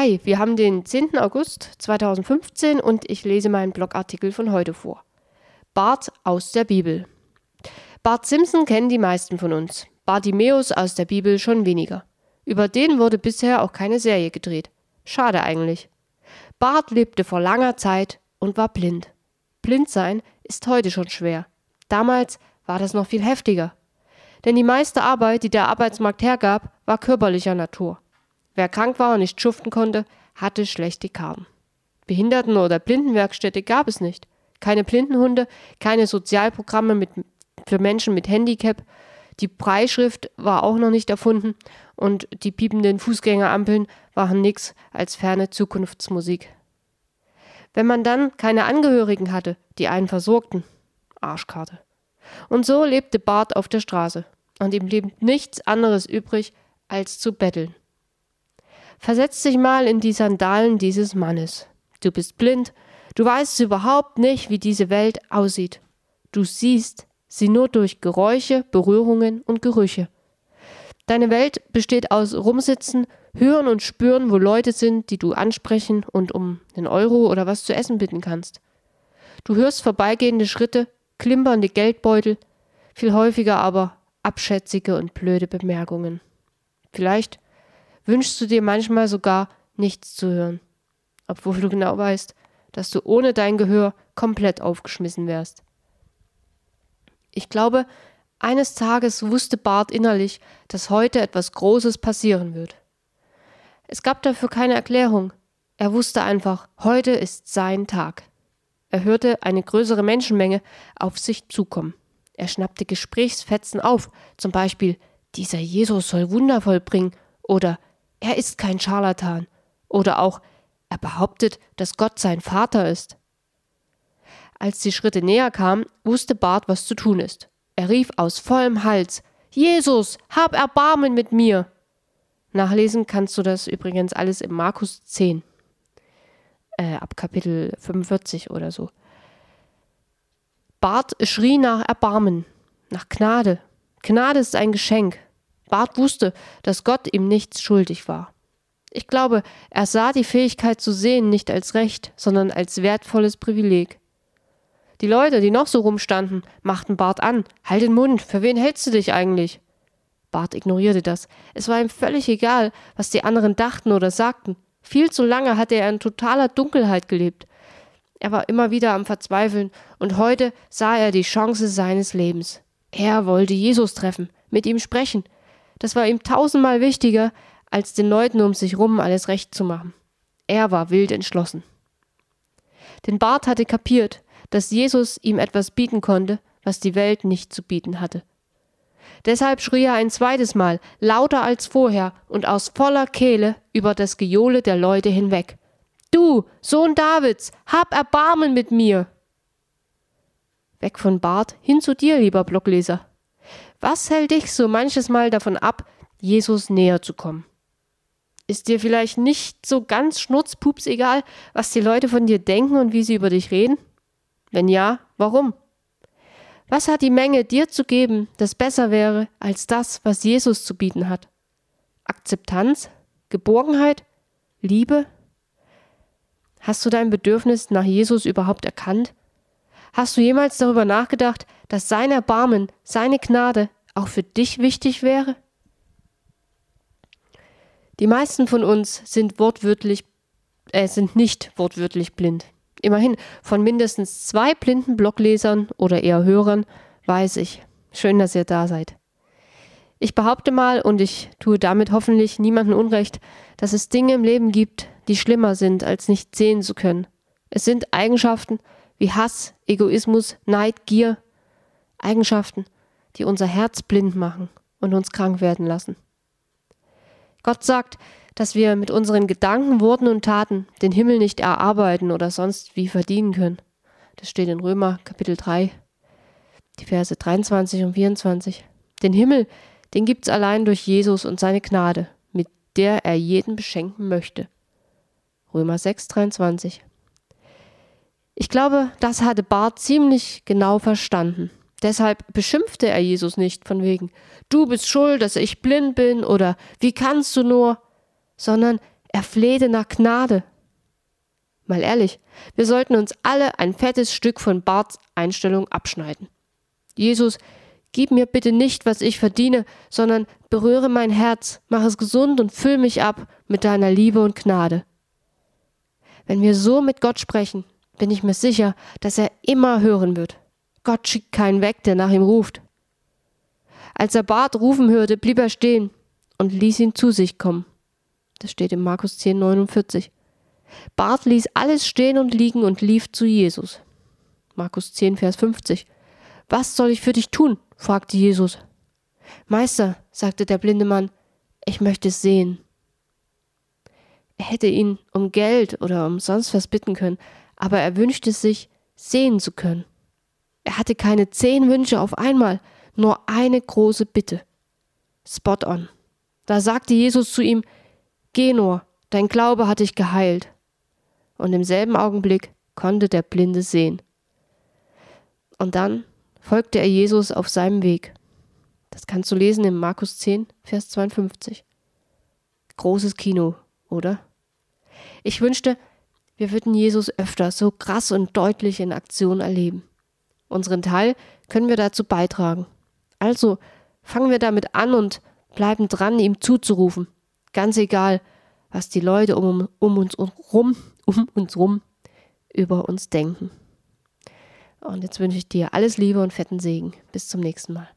Hi, wir haben den 10. August 2015 und ich lese meinen Blogartikel von heute vor. Bart aus der Bibel. Bart Simpson kennen die meisten von uns. Bartimäus aus der Bibel schon weniger. Über den wurde bisher auch keine Serie gedreht. Schade eigentlich. Bart lebte vor langer Zeit und war blind. Blind sein ist heute schon schwer. Damals war das noch viel heftiger. Denn die meiste Arbeit, die der Arbeitsmarkt hergab, war körperlicher Natur. Wer krank war und nicht schuften konnte, hatte schlechte Karten. Behinderten- oder Blindenwerkstätte gab es nicht. Keine Blindenhunde, keine Sozialprogramme mit, für Menschen mit Handicap. Die Preisschrift war auch noch nicht erfunden und die piependen Fußgängerampeln waren nichts als ferne Zukunftsmusik. Wenn man dann keine Angehörigen hatte, die einen versorgten, Arschkarte. Und so lebte Bart auf der Straße und ihm blieb nichts anderes übrig, als zu betteln. Versetz dich mal in die Sandalen dieses Mannes. Du bist blind, du weißt überhaupt nicht, wie diese Welt aussieht. Du siehst sie nur durch Geräusche, Berührungen und Gerüche. Deine Welt besteht aus Rumsitzen, Hören und Spüren, wo Leute sind, die du ansprechen und um einen Euro oder was zu essen bitten kannst. Du hörst vorbeigehende Schritte, klimpernde Geldbeutel, viel häufiger aber abschätzige und blöde Bemerkungen. Vielleicht wünschst du dir manchmal sogar nichts zu hören, obwohl du genau weißt, dass du ohne dein Gehör komplett aufgeschmissen wärst. Ich glaube, eines Tages wusste Bart innerlich, dass heute etwas Großes passieren wird. Es gab dafür keine Erklärung. Er wusste einfach, heute ist sein Tag. Er hörte eine größere Menschenmenge auf sich zukommen. Er schnappte Gesprächsfetzen auf, zum Beispiel dieser Jesus soll Wunder vollbringen oder er ist kein Scharlatan. Oder auch, er behauptet, dass Gott sein Vater ist. Als die Schritte näher kamen, wusste Bart, was zu tun ist. Er rief aus vollem Hals: Jesus, hab Erbarmen mit mir! Nachlesen kannst du das übrigens alles im Markus 10, äh, ab Kapitel 45 oder so. Bart schrie nach Erbarmen, nach Gnade. Gnade ist ein Geschenk. Bart wusste, dass Gott ihm nichts schuldig war. Ich glaube, er sah die Fähigkeit zu sehen nicht als Recht, sondern als wertvolles Privileg. Die Leute, die noch so rumstanden, machten Bart an. Halt den Mund, für wen hältst du dich eigentlich? Bart ignorierte das. Es war ihm völlig egal, was die anderen dachten oder sagten. Viel zu lange hatte er in totaler Dunkelheit gelebt. Er war immer wieder am Verzweifeln, und heute sah er die Chance seines Lebens. Er wollte Jesus treffen, mit ihm sprechen, das war ihm tausendmal wichtiger, als den Leuten um sich rum alles recht zu machen. Er war wild entschlossen. Denn Bart hatte kapiert, dass Jesus ihm etwas bieten konnte, was die Welt nicht zu bieten hatte. Deshalb schrie er ein zweites Mal, lauter als vorher und aus voller Kehle über das Gejohle der Leute hinweg. Du, Sohn Davids, hab Erbarmen mit mir! Weg von Bart hin zu dir, lieber Blockleser. Was hält dich so manches Mal davon ab, Jesus näher zu kommen? Ist dir vielleicht nicht so ganz schnurzpups egal, was die Leute von dir denken und wie sie über dich reden? Wenn ja, warum? Was hat die Menge dir zu geben, das besser wäre als das, was Jesus zu bieten hat? Akzeptanz? Geborgenheit? Liebe? Hast du dein Bedürfnis nach Jesus überhaupt erkannt? Hast du jemals darüber nachgedacht, dass sein Erbarmen, seine Gnade auch für dich wichtig wäre? Die meisten von uns sind wortwörtlich, äh, sind nicht wortwörtlich blind. Immerhin von mindestens zwei blinden Bloglesern oder eher Hörern weiß ich. Schön, dass ihr da seid. Ich behaupte mal, und ich tue damit hoffentlich niemandem Unrecht, dass es Dinge im Leben gibt, die schlimmer sind, als nicht sehen zu können. Es sind Eigenschaften wie Hass, Egoismus, Neid, Gier, Eigenschaften, die unser Herz blind machen und uns krank werden lassen. Gott sagt, dass wir mit unseren Gedanken, Worten und Taten den Himmel nicht erarbeiten oder sonst wie verdienen können. Das steht in Römer Kapitel 3, die Verse 23 und 24. Den Himmel, den gibt's allein durch Jesus und seine Gnade, mit der er jeden beschenken möchte. Römer 6, 23. Ich glaube, das hatte Bart ziemlich genau verstanden. Deshalb beschimpfte er Jesus nicht von wegen, du bist schuld, dass ich blind bin oder wie kannst du nur, sondern Er flehte nach Gnade. Mal ehrlich, wir sollten uns alle ein fettes Stück von Barts Einstellung abschneiden. Jesus, gib mir bitte nicht, was ich verdiene, sondern berühre mein Herz, mach es gesund und füll mich ab mit deiner Liebe und Gnade. Wenn wir so mit Gott sprechen, bin ich mir sicher, dass er immer hören wird. Gott schickt keinen weg, der nach ihm ruft. Als er Bart rufen hörte, blieb er stehen und ließ ihn zu sich kommen. Das steht in Markus 10, 49. Bart ließ alles stehen und liegen und lief zu Jesus. Markus 10, Vers 50. Was soll ich für dich tun? fragte Jesus. Meister, sagte der blinde Mann, ich möchte sehen. Er hätte ihn um Geld oder um sonst was bitten können, aber er wünschte sich, sehen zu können. Er hatte keine zehn Wünsche auf einmal, nur eine große Bitte. Spot on. Da sagte Jesus zu ihm, Geh nur, dein Glaube hat dich geheilt. Und im selben Augenblick konnte der Blinde sehen. Und dann folgte er Jesus auf seinem Weg. Das kannst du lesen in Markus 10, Vers 52. Großes Kino, oder? Ich wünschte, wir würden Jesus öfter so krass und deutlich in Aktion erleben. Unseren Teil können wir dazu beitragen. Also fangen wir damit an und bleiben dran, ihm zuzurufen. Ganz egal, was die Leute um, um uns rum, um uns rum über uns denken. Und jetzt wünsche ich dir alles Liebe und fetten Segen. Bis zum nächsten Mal.